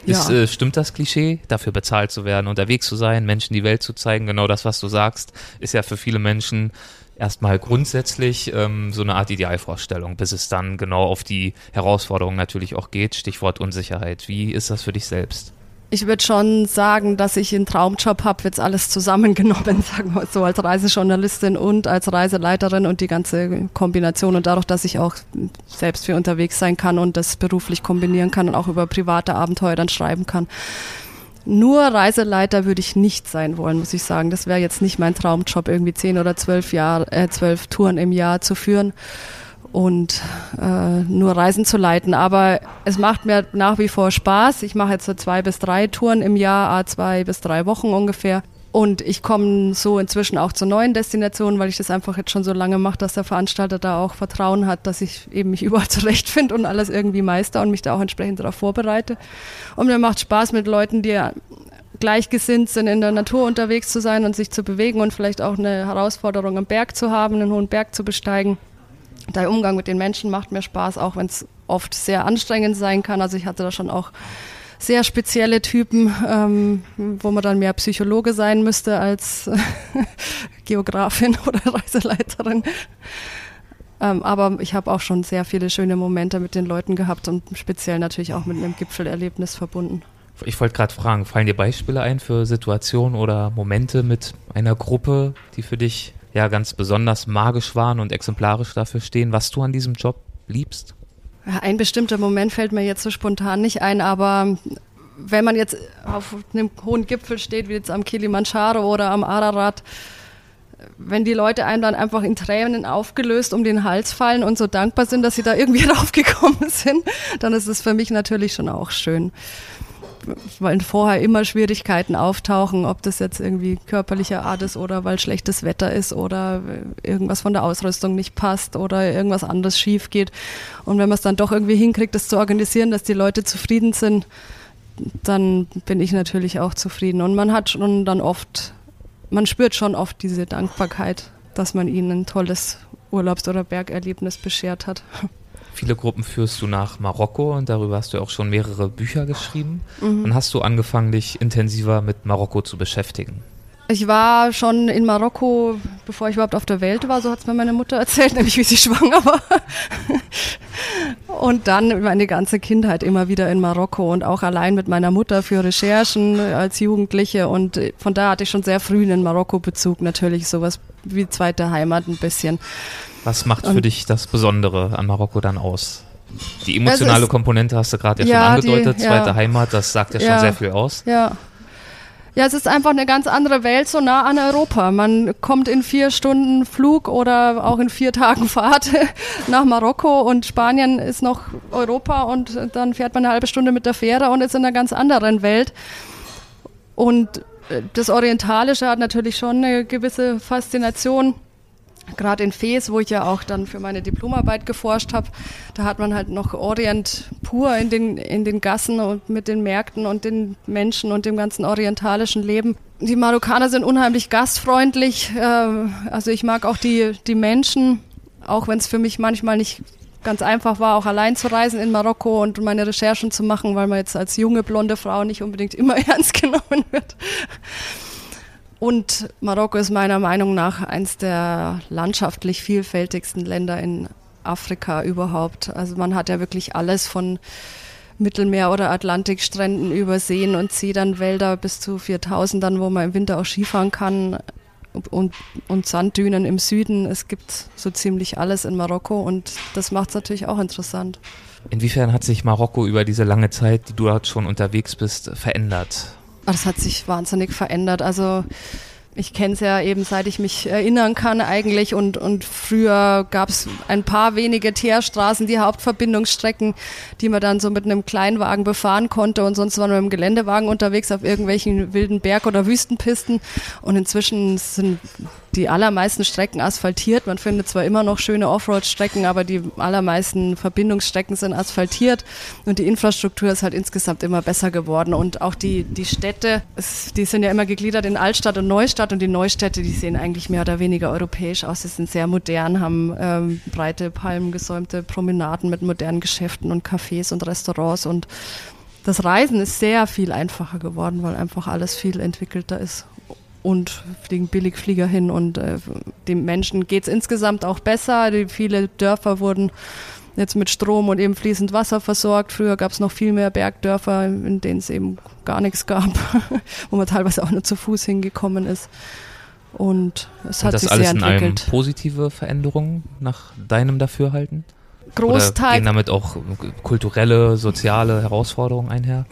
S1: Ist, ja. äh, stimmt das Klischee, dafür bezahlt zu werden, unterwegs zu sein, Menschen die Welt zu zeigen? Genau das, was du sagst, ist ja für viele Menschen erstmal grundsätzlich ähm, so eine Art Idealvorstellung, bis es dann genau auf die Herausforderungen natürlich auch geht. Stichwort Unsicherheit. Wie ist das für dich selbst?
S3: Ich würde schon sagen, dass ich einen Traumjob habe, jetzt alles zusammengenommen, sagen wir so, als Reisejournalistin und als Reiseleiterin und die ganze Kombination. Und dadurch, dass ich auch selbst für unterwegs sein kann und das beruflich kombinieren kann und auch über private Abenteuer dann schreiben kann, nur Reiseleiter würde ich nicht sein wollen, muss ich sagen. Das wäre jetzt nicht mein Traumjob, irgendwie zehn oder zwölf Jahre, äh, zwölf Touren im Jahr zu führen und äh, nur Reisen zu leiten. Aber es macht mir nach wie vor Spaß. Ich mache jetzt so zwei bis drei Touren im Jahr, zwei bis drei Wochen ungefähr. Und ich komme so inzwischen auch zu neuen Destinationen, weil ich das einfach jetzt schon so lange mache, dass der Veranstalter da auch Vertrauen hat, dass ich eben mich überall zurechtfinde und alles irgendwie meister und mich da auch entsprechend darauf vorbereite. Und mir macht Spaß mit Leuten, die gleichgesinnt sind, in der Natur unterwegs zu sein und sich zu bewegen und vielleicht auch eine Herausforderung am Berg zu haben, einen hohen Berg zu besteigen. Der Umgang mit den Menschen macht mir Spaß, auch wenn es oft sehr anstrengend sein kann. Also ich hatte da schon auch sehr spezielle Typen, ähm, wo man dann mehr Psychologe sein müsste als Geografin oder Reiseleiterin. Ähm, aber ich habe auch schon sehr viele schöne Momente mit den Leuten gehabt und speziell natürlich auch mit einem Gipfelerlebnis verbunden.
S1: Ich wollte gerade fragen, fallen dir Beispiele ein für Situationen oder Momente mit einer Gruppe, die für dich ja ganz besonders magisch waren und exemplarisch dafür stehen, was du an diesem Job liebst?
S3: Ein bestimmter Moment fällt mir jetzt so spontan nicht ein, aber wenn man jetzt auf einem hohen Gipfel steht, wie jetzt am Kilimanjaro oder am Ararat, wenn die Leute einem dann einfach in Tränen aufgelöst um den Hals fallen und so dankbar sind, dass sie da irgendwie raufgekommen sind, dann ist es für mich natürlich schon auch schön weil vorher immer Schwierigkeiten auftauchen, ob das jetzt irgendwie körperlicher Art ist oder weil schlechtes Wetter ist oder irgendwas von der Ausrüstung nicht passt oder irgendwas anderes schief geht. Und wenn man es dann doch irgendwie hinkriegt, das zu organisieren, dass die Leute zufrieden sind, dann bin ich natürlich auch zufrieden. Und man hat schon dann oft, man spürt schon oft diese Dankbarkeit, dass man ihnen ein tolles Urlaubs- oder Bergerlebnis beschert hat.
S1: Viele Gruppen führst du nach Marokko und darüber hast du auch schon mehrere Bücher geschrieben. Mhm. Dann hast du angefangen, dich intensiver mit Marokko zu beschäftigen.
S3: Ich war schon in Marokko, bevor ich überhaupt auf der Welt war, so hat es mir meine Mutter erzählt, nämlich wie sie schwanger war. und dann meine ganze Kindheit immer wieder in Marokko und auch allein mit meiner Mutter für Recherchen als Jugendliche. Und von da hatte ich schon sehr früh einen Marokko-Bezug, natürlich sowas wie zweite Heimat ein bisschen.
S1: Was macht für dich das Besondere an Marokko dann aus? Die emotionale Komponente hast du gerade ja, ja, schon angedeutet, die, ja. zweite Heimat, das sagt ja, schon sehr viel aus.
S3: Ja. Ja, es ist einfach eine ganz andere Welt, so nah an Europa. Man kommt in vier Stunden Flug oder auch in vier Tagen Fahrt nach Marokko und Spanien ist noch Europa und dann fährt man eine halbe Stunde mit der Fähre und ist in einer ganz anderen Welt. Und äh, das Orientalische hat natürlich schon eine gewisse Faszination gerade in Fes, wo ich ja auch dann für meine Diplomarbeit geforscht habe, da hat man halt noch Orient pur in den, in den Gassen und mit den Märkten und den Menschen und dem ganzen orientalischen Leben. Die Marokkaner sind unheimlich gastfreundlich. Äh, also ich mag auch die, die Menschen, auch wenn es für mich manchmal nicht ganz einfach war, auch allein zu reisen in Marokko und meine Recherchen zu machen, weil man jetzt als junge blonde Frau nicht unbedingt immer ernst genommen wird. Und Marokko ist meiner Meinung nach eines der landschaftlich vielfältigsten Länder in Afrika überhaupt. Also man hat ja wirklich alles von Mittelmeer- oder Atlantikstränden über Seen und Zedernwälder bis zu 4000ern, wo man im Winter auch Skifahren kann und, und Sanddünen im Süden. Es gibt so ziemlich alles in Marokko und das macht es natürlich auch interessant.
S1: Inwiefern hat sich Marokko über diese lange Zeit, die du dort schon unterwegs bist, verändert?
S3: Das hat sich wahnsinnig verändert. Also ich kenne es ja eben, seit ich mich erinnern kann eigentlich. Und, und früher gab es ein paar wenige Teerstraßen, die Hauptverbindungsstrecken, die man dann so mit einem Kleinwagen befahren konnte. Und sonst waren wir mit dem Geländewagen unterwegs auf irgendwelchen wilden Berg- oder Wüstenpisten. Und inzwischen sind die allermeisten Strecken asphaltiert. Man findet zwar immer noch schöne Offroad-Strecken, aber die allermeisten Verbindungsstrecken sind asphaltiert und die Infrastruktur ist halt insgesamt immer besser geworden. Und auch die, die Städte, die sind ja immer gegliedert in Altstadt und Neustadt und die Neustädte, die sehen eigentlich mehr oder weniger europäisch aus. Sie sind sehr modern, haben ähm, breite, palmengesäumte Promenaden mit modernen Geschäften und Cafés und Restaurants und das Reisen ist sehr viel einfacher geworden, weil einfach alles viel entwickelter ist und fliegen Billigflieger hin und äh, den Menschen geht es insgesamt auch besser. Die, viele Dörfer wurden jetzt mit Strom und eben fließend Wasser versorgt. Früher gab es noch viel mehr Bergdörfer, in denen es eben gar nichts gab, wo man teilweise auch nur zu Fuß hingekommen ist. Und es hat
S1: das
S3: sich
S1: alles
S3: sehr entwickelt.
S1: positive Veränderungen nach deinem Dafürhalten?
S3: Großteil. Oder
S1: gehen damit auch kulturelle, soziale Herausforderungen einher?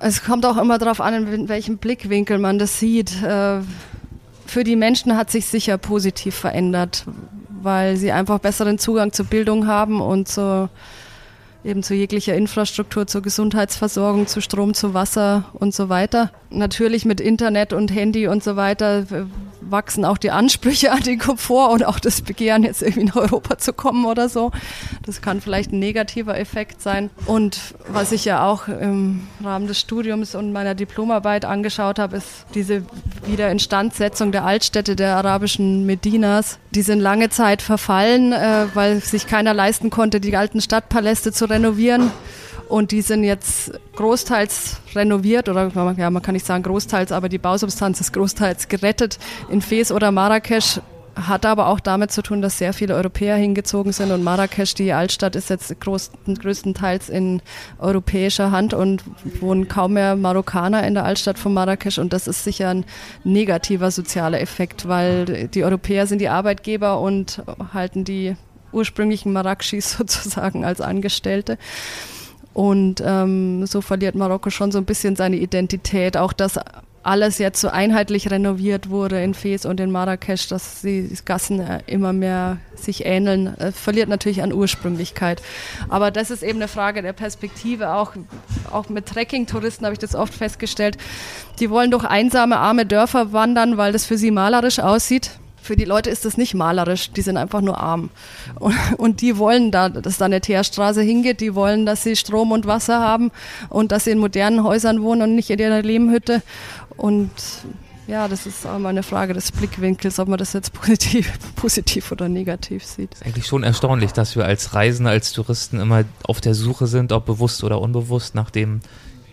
S3: Es kommt auch immer darauf an, in welchem Blickwinkel man das sieht. Äh, für die Menschen hat sich sicher positiv verändert, weil sie einfach besseren Zugang zur Bildung haben und zur eben zu jeglicher Infrastruktur, zur Gesundheitsversorgung, zu Strom, zu Wasser und so weiter. Natürlich mit Internet und Handy und so weiter wachsen auch die Ansprüche an den Komfort und auch das Begehren, jetzt irgendwie nach Europa zu kommen oder so. Das kann vielleicht ein negativer Effekt sein. Und was ich ja auch im Rahmen des Studiums und meiner Diplomarbeit angeschaut habe, ist diese Wiederinstandsetzung der Altstädte der arabischen Medinas. Die sind lange Zeit verfallen, äh, weil sich keiner leisten konnte, die alten Stadtpaläste zu renovieren. Und die sind jetzt großteils renoviert oder ja, man kann nicht sagen großteils, aber die Bausubstanz ist großteils gerettet. In Fes oder Marrakesch hat aber auch damit zu tun, dass sehr viele Europäer hingezogen sind und Marrakesch, die Altstadt, ist jetzt groß, größtenteils in europäischer Hand und wohnen kaum mehr Marokkaner in der Altstadt von Marrakesch und das ist sicher ein negativer sozialer Effekt, weil die Europäer sind die Arbeitgeber und halten die ursprünglichen Marrakschis sozusagen als Angestellte. Und ähm, so verliert Marokko schon so ein bisschen seine Identität. Auch dass alles jetzt so einheitlich renoviert wurde in Fes und in Marrakesch, dass die Gassen äh, immer mehr sich ähneln, äh, verliert natürlich an Ursprünglichkeit. Aber das ist eben eine Frage der Perspektive. Auch, auch mit Trekking-Touristen habe ich das oft festgestellt. Die wollen durch einsame, arme Dörfer wandern, weil das für sie malerisch aussieht für die Leute ist das nicht malerisch, die sind einfach nur arm. Und, und, die wollen da, dass da eine Teerstraße hingeht, die wollen, dass sie Strom und Wasser haben und dass sie in modernen Häusern wohnen und nicht in ihrer Lehmhütte. Und ja, das ist auch mal eine Frage des Blickwinkels, ob man das jetzt positiv, positiv oder negativ sieht.
S1: Ist eigentlich schon erstaunlich, dass wir als Reisende, als Touristen immer auf der Suche sind, ob bewusst oder unbewusst, nach dem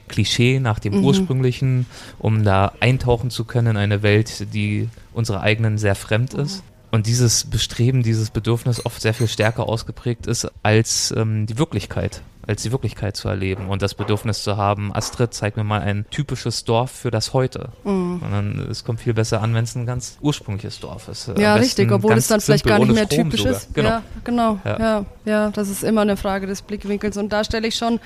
S1: Klischee, nach dem mhm. ursprünglichen, um da eintauchen zu können in eine Welt, die unserer eigenen sehr fremd mhm. ist. Und dieses Bestreben, dieses Bedürfnis oft sehr viel stärker ausgeprägt ist als ähm, die Wirklichkeit als die Wirklichkeit zu erleben und das Bedürfnis zu haben, Astrid, zeig mir mal ein typisches Dorf für das Heute. Mhm. Und dann, es kommt viel besser an, wenn es ein ganz ursprüngliches Dorf ist.
S3: Ja, richtig, obwohl es dann vielleicht gar nicht mehr Strom typisch sogar. ist. Genau. Ja, genau. Ja. ja, ja, das ist immer eine Frage des Blickwinkels. Und da stelle ich schon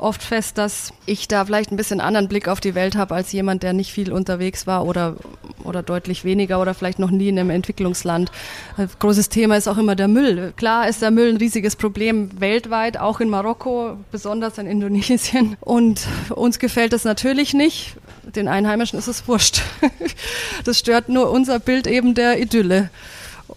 S3: oft fest, dass ich da vielleicht ein bisschen anderen Blick auf die Welt habe als jemand, der nicht viel unterwegs war oder, oder deutlich weniger oder vielleicht noch nie in einem Entwicklungsland. Ein großes Thema ist auch immer der Müll. Klar ist der Müll ein riesiges Problem weltweit, auch in Marokko, besonders in Indonesien. Und uns gefällt das natürlich nicht. Den Einheimischen ist es wurscht. Das stört nur unser Bild eben der Idylle.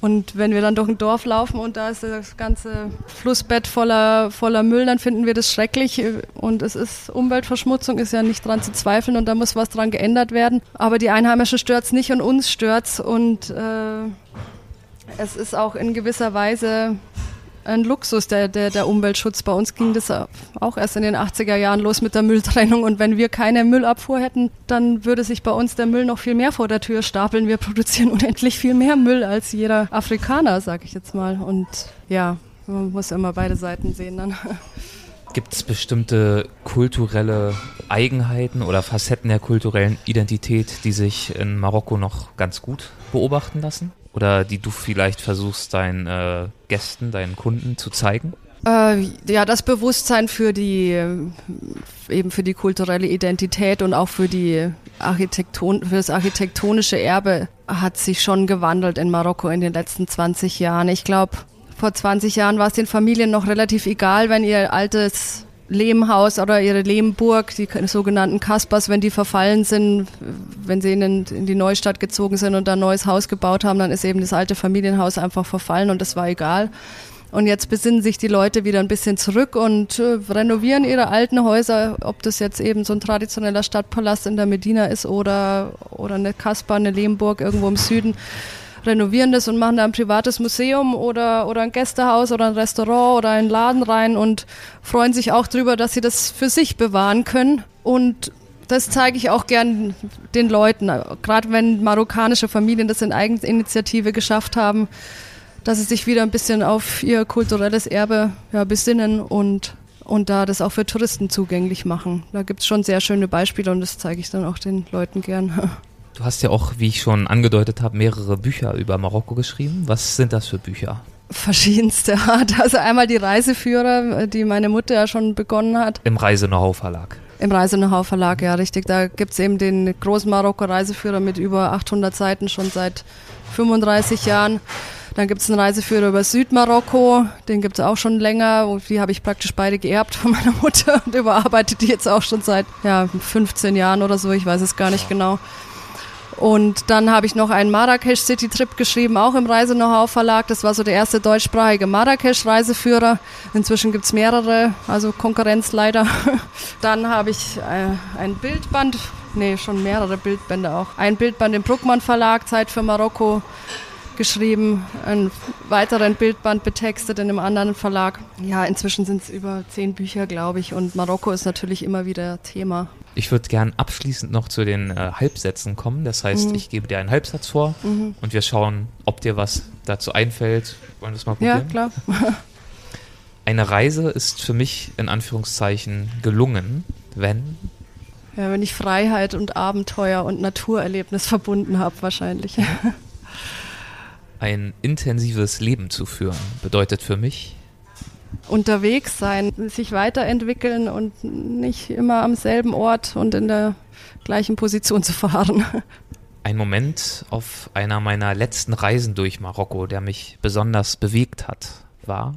S3: Und wenn wir dann durch ein Dorf laufen und da ist das ganze Flussbett voller, voller Müll, dann finden wir das schrecklich. Und es ist Umweltverschmutzung, ist ja nicht dran zu zweifeln und da muss was dran geändert werden. Aber die Einheimischen stört es nicht und uns stört es. Und äh, es ist auch in gewisser Weise ein Luxus, der, der, der Umweltschutz. Bei uns ging das auch erst in den 80er Jahren los mit der Mülltrennung. Und wenn wir keine Müllabfuhr hätten, dann würde sich bei uns der Müll noch viel mehr vor der Tür stapeln. Wir produzieren unendlich viel mehr Müll als jeder Afrikaner, sag ich jetzt mal. Und ja, man muss immer beide Seiten sehen dann.
S1: Gibt es bestimmte kulturelle Eigenheiten oder Facetten der kulturellen Identität, die sich in Marokko noch ganz gut beobachten lassen? Oder die du vielleicht versuchst, deinen äh, Gästen, deinen Kunden zu zeigen?
S3: Äh, ja, das Bewusstsein für die eben für die kulturelle Identität und auch für die Architekton für das architektonische Erbe hat sich schon gewandelt in Marokko in den letzten 20 Jahren. Ich glaube, vor 20 Jahren war es den Familien noch relativ egal, wenn ihr altes Lehmhaus oder ihre Lehmburg, die sogenannten Kaspers, wenn die verfallen sind, wenn sie in, in, die Neustadt gezogen sind und da ein neues Haus gebaut haben, dann ist eben das alte Familienhaus einfach verfallen und das war egal. Und jetzt besinnen sich die Leute wieder ein bisschen zurück und äh, renovieren ihre alten Häuser, ob das jetzt eben so ein traditioneller Stadtpalast in der Medina ist oder, oder eine Kasper, eine Lehmburg irgendwo im Süden renovieren das und machen da ein privates Museum oder, oder ein Gästehaus oder ein Restaurant oder einen Laden rein und freuen sich auch drüber, dass sie das für sich bewahren können. Und das zeige ich auch gern den Leuten, gerade wenn marokkanische Familien das in Eigeninitiative geschafft haben, dass sie sich wieder ein bisschen auf ihr kulturelles Erbe ja, besinnen und, und da das auch für Touristen zugänglich machen. Da gibt es schon sehr schöne Beispiele und das zeige ich dann auch den Leuten gern.
S1: Du hast ja auch, wie ich schon angedeutet habe, mehrere Bücher über Marokko geschrieben. Was sind das für Bücher?
S3: Verschiedenste Art. Also einmal die Reiseführer, die meine Mutter ja schon begonnen hat.
S1: Im Reise-Know-how-Verlag.
S3: Im Reise-Know-how Verlag, ja, richtig. Da gibt's eben den großen Marokko-Reiseführer mit über 800 Seiten schon seit 35 Jahren. Dann gibt's einen Reiseführer über Südmarokko, den gibt's auch schon länger. Und die habe ich praktisch beide geerbt von meiner Mutter und überarbeitet die jetzt auch schon seit ja, 15 Jahren oder so, ich weiß es gar nicht genau. Und dann habe ich noch einen Marrakesch City Trip geschrieben, auch im Reise-Know-how Verlag. Das war so der erste deutschsprachige Marrakesch-Reiseführer. Inzwischen gibt's mehrere, also Konkurrenz leider. Dann habe ich äh, ein Bildband, nee, schon mehrere Bildbände auch. Ein Bildband im Bruckmann Verlag, Zeit für Marokko geschrieben, einen weiteren Bildband betextet in einem anderen Verlag. Ja, inzwischen sind es über zehn Bücher, glaube ich, und Marokko ist natürlich immer wieder Thema.
S4: Ich würde gern abschließend noch zu den äh, Halbsätzen kommen. Das heißt, mhm. ich gebe dir einen Halbsatz vor mhm. und wir schauen, ob dir was dazu einfällt. Wollen wir das mal probieren?
S3: Ja, klar.
S4: Eine Reise ist für mich in Anführungszeichen gelungen, wenn
S3: ja, wenn ich Freiheit und Abenteuer und Naturerlebnis verbunden habe, wahrscheinlich.
S4: Ein intensives Leben zu führen bedeutet für mich
S3: unterwegs sein, sich weiterentwickeln und nicht immer am selben Ort und in der gleichen Position zu fahren.
S4: Ein Moment auf einer meiner letzten Reisen durch Marokko, der mich besonders bewegt hat, war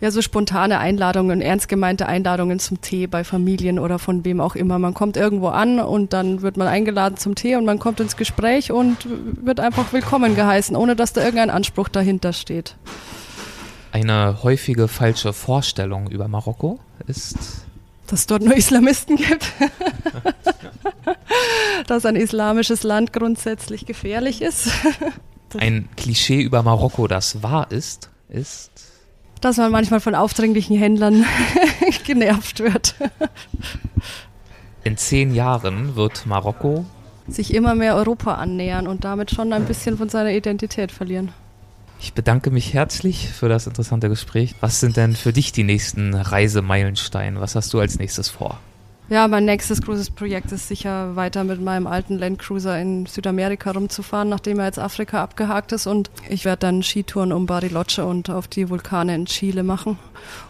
S3: ja, so spontane Einladungen, ernst gemeinte Einladungen zum Tee bei Familien oder von wem auch immer. Man kommt irgendwo an und dann wird man eingeladen zum Tee und man kommt ins Gespräch und wird einfach willkommen geheißen, ohne dass da irgendein Anspruch dahinter steht.
S4: Eine häufige falsche Vorstellung über Marokko ist,
S3: dass es dort nur Islamisten gibt. dass ein islamisches Land grundsätzlich gefährlich ist.
S4: ein Klischee über Marokko, das wahr ist, ist
S3: dass man manchmal von aufdringlichen Händlern genervt wird.
S4: In zehn Jahren wird Marokko
S3: sich immer mehr Europa annähern und damit schon ein bisschen von seiner Identität verlieren.
S4: Ich bedanke mich herzlich für das interessante Gespräch. Was sind denn für dich die nächsten Reisemeilensteine? Was hast du als nächstes vor?
S3: Ja, mein nächstes großes Projekt ist sicher weiter mit meinem alten Landcruiser in Südamerika rumzufahren, nachdem er jetzt Afrika abgehakt ist. Und ich werde dann Skitouren um Bariloche und auf die Vulkane in Chile machen.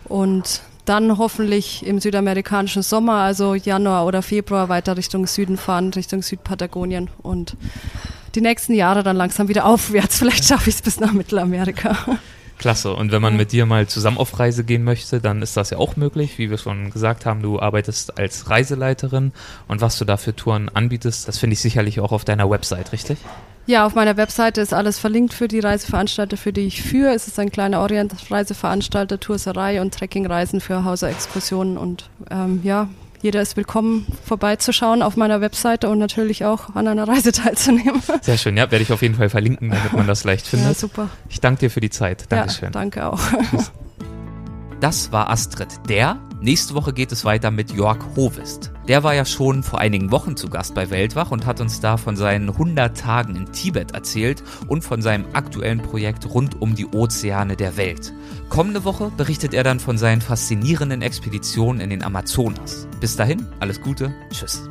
S3: Und dann hoffentlich im südamerikanischen Sommer, also Januar oder Februar, weiter Richtung Süden fahren, Richtung Südpatagonien und die nächsten Jahre dann langsam wieder aufwärts. Vielleicht schaffe ich es bis nach Mittelamerika.
S4: Klasse. Und wenn man mit dir mal zusammen auf Reise gehen möchte, dann ist das ja auch möglich. Wie wir schon gesagt haben, du arbeitest als Reiseleiterin und was du da für Touren anbietest, das finde ich sicherlich auch auf deiner Website, richtig?
S3: Ja, auf meiner Webseite ist alles verlinkt für die Reiseveranstalter, für die ich führe. Es ist ein kleiner Orient-Reiseveranstalter, Tourserei und Trekkingreisen für Hauser-Exkursionen und ähm, ja, jeder ist willkommen, vorbeizuschauen auf meiner Webseite und natürlich auch an einer Reise teilzunehmen.
S4: Sehr schön, ja, werde ich auf jeden Fall verlinken, damit man das leicht findet. Ja,
S3: super.
S4: Ich danke dir für die Zeit. Dankeschön. Ja,
S3: danke auch.
S1: Das war Astrid der. Nächste Woche geht es weiter mit Jörg Hovest. Der war ja schon vor einigen Wochen zu Gast bei Weltwach und hat uns da von seinen 100 Tagen in Tibet erzählt und von seinem aktuellen Projekt rund um die Ozeane der Welt. Kommende Woche berichtet er dann von seinen faszinierenden Expeditionen in den Amazonas. Bis dahin, alles Gute, tschüss.